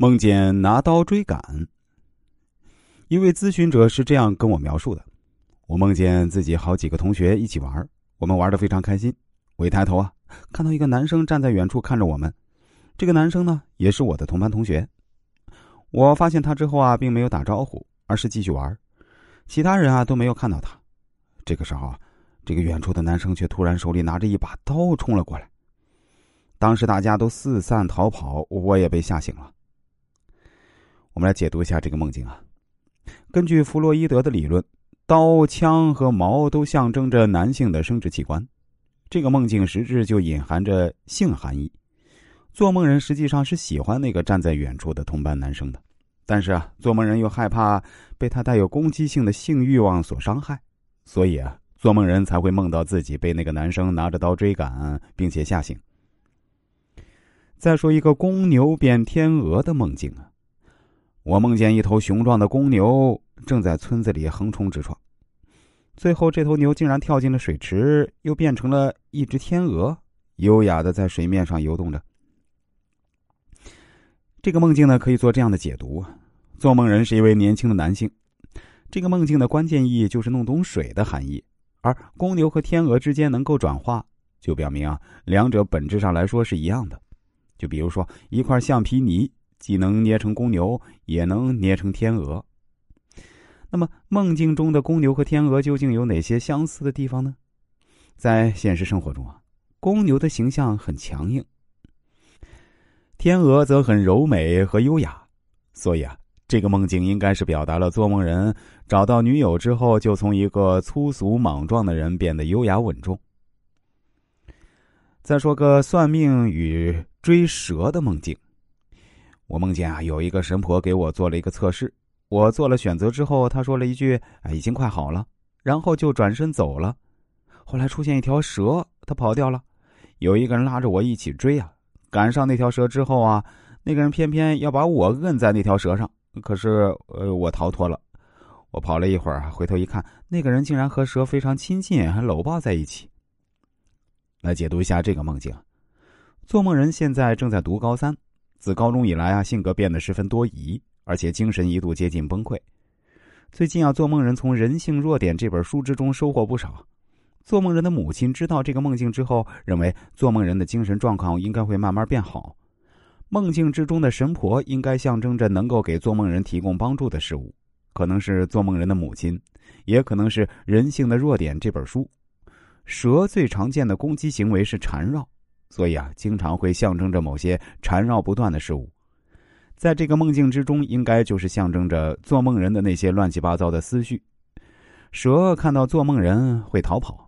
梦见拿刀追赶。一位咨询者是这样跟我描述的：我梦见自己好几个同学一起玩，我们玩的非常开心。我一抬头啊，看到一个男生站在远处看着我们。这个男生呢，也是我的同班同学。我发现他之后啊，并没有打招呼，而是继续玩。其他人啊都没有看到他。这个时候啊，这个远处的男生却突然手里拿着一把刀冲了过来。当时大家都四散逃跑，我也被吓醒了。我们来解读一下这个梦境啊。根据弗洛伊德的理论，刀、枪和矛都象征着男性的生殖器官。这个梦境实质就隐含着性含义。做梦人实际上是喜欢那个站在远处的同班男生的，但是啊，做梦人又害怕被他带有攻击性的性欲望所伤害，所以啊，做梦人才会梦到自己被那个男生拿着刀追赶，并且吓醒。再说一个公牛变天鹅的梦境啊。我梦见一头雄壮的公牛正在村子里横冲直撞，最后这头牛竟然跳进了水池，又变成了一只天鹅，优雅的在水面上游动着。这个梦境呢，可以做这样的解读：做梦人是一位年轻的男性。这个梦境的关键意义就是弄懂水的含义，而公牛和天鹅之间能够转化，就表明啊，两者本质上来说是一样的。就比如说一块橡皮泥。既能捏成公牛，也能捏成天鹅。那么，梦境中的公牛和天鹅究竟有哪些相似的地方呢？在现实生活中啊，公牛的形象很强硬，天鹅则很柔美和优雅。所以啊，这个梦境应该是表达了做梦人找到女友之后，就从一个粗俗莽撞的人变得优雅稳重。再说个算命与追蛇的梦境。我梦见啊，有一个神婆给我做了一个测试，我做了选择之后，她说了一句：“啊，已经快好了。”然后就转身走了。后来出现一条蛇，它跑掉了，有一个人拉着我一起追啊。赶上那条蛇之后啊，那个人偏偏要把我摁在那条蛇上，可是呃，我逃脱了。我跑了一会儿，回头一看，那个人竟然和蛇非常亲近，还搂抱在一起。来解读一下这个梦境：做梦人现在正在读高三。自高中以来啊，性格变得十分多疑，而且精神一度接近崩溃。最近啊，做梦人从《人性弱点》这本书之中收获不少。做梦人的母亲知道这个梦境之后，认为做梦人的精神状况应该会慢慢变好。梦境之中的神婆应该象征着能够给做梦人提供帮助的事物，可能是做梦人的母亲，也可能是《人性的弱点》这本书。蛇最常见的攻击行为是缠绕。所以啊，经常会象征着某些缠绕不断的事物，在这个梦境之中，应该就是象征着做梦人的那些乱七八糟的思绪。蛇看到做梦人会逃跑，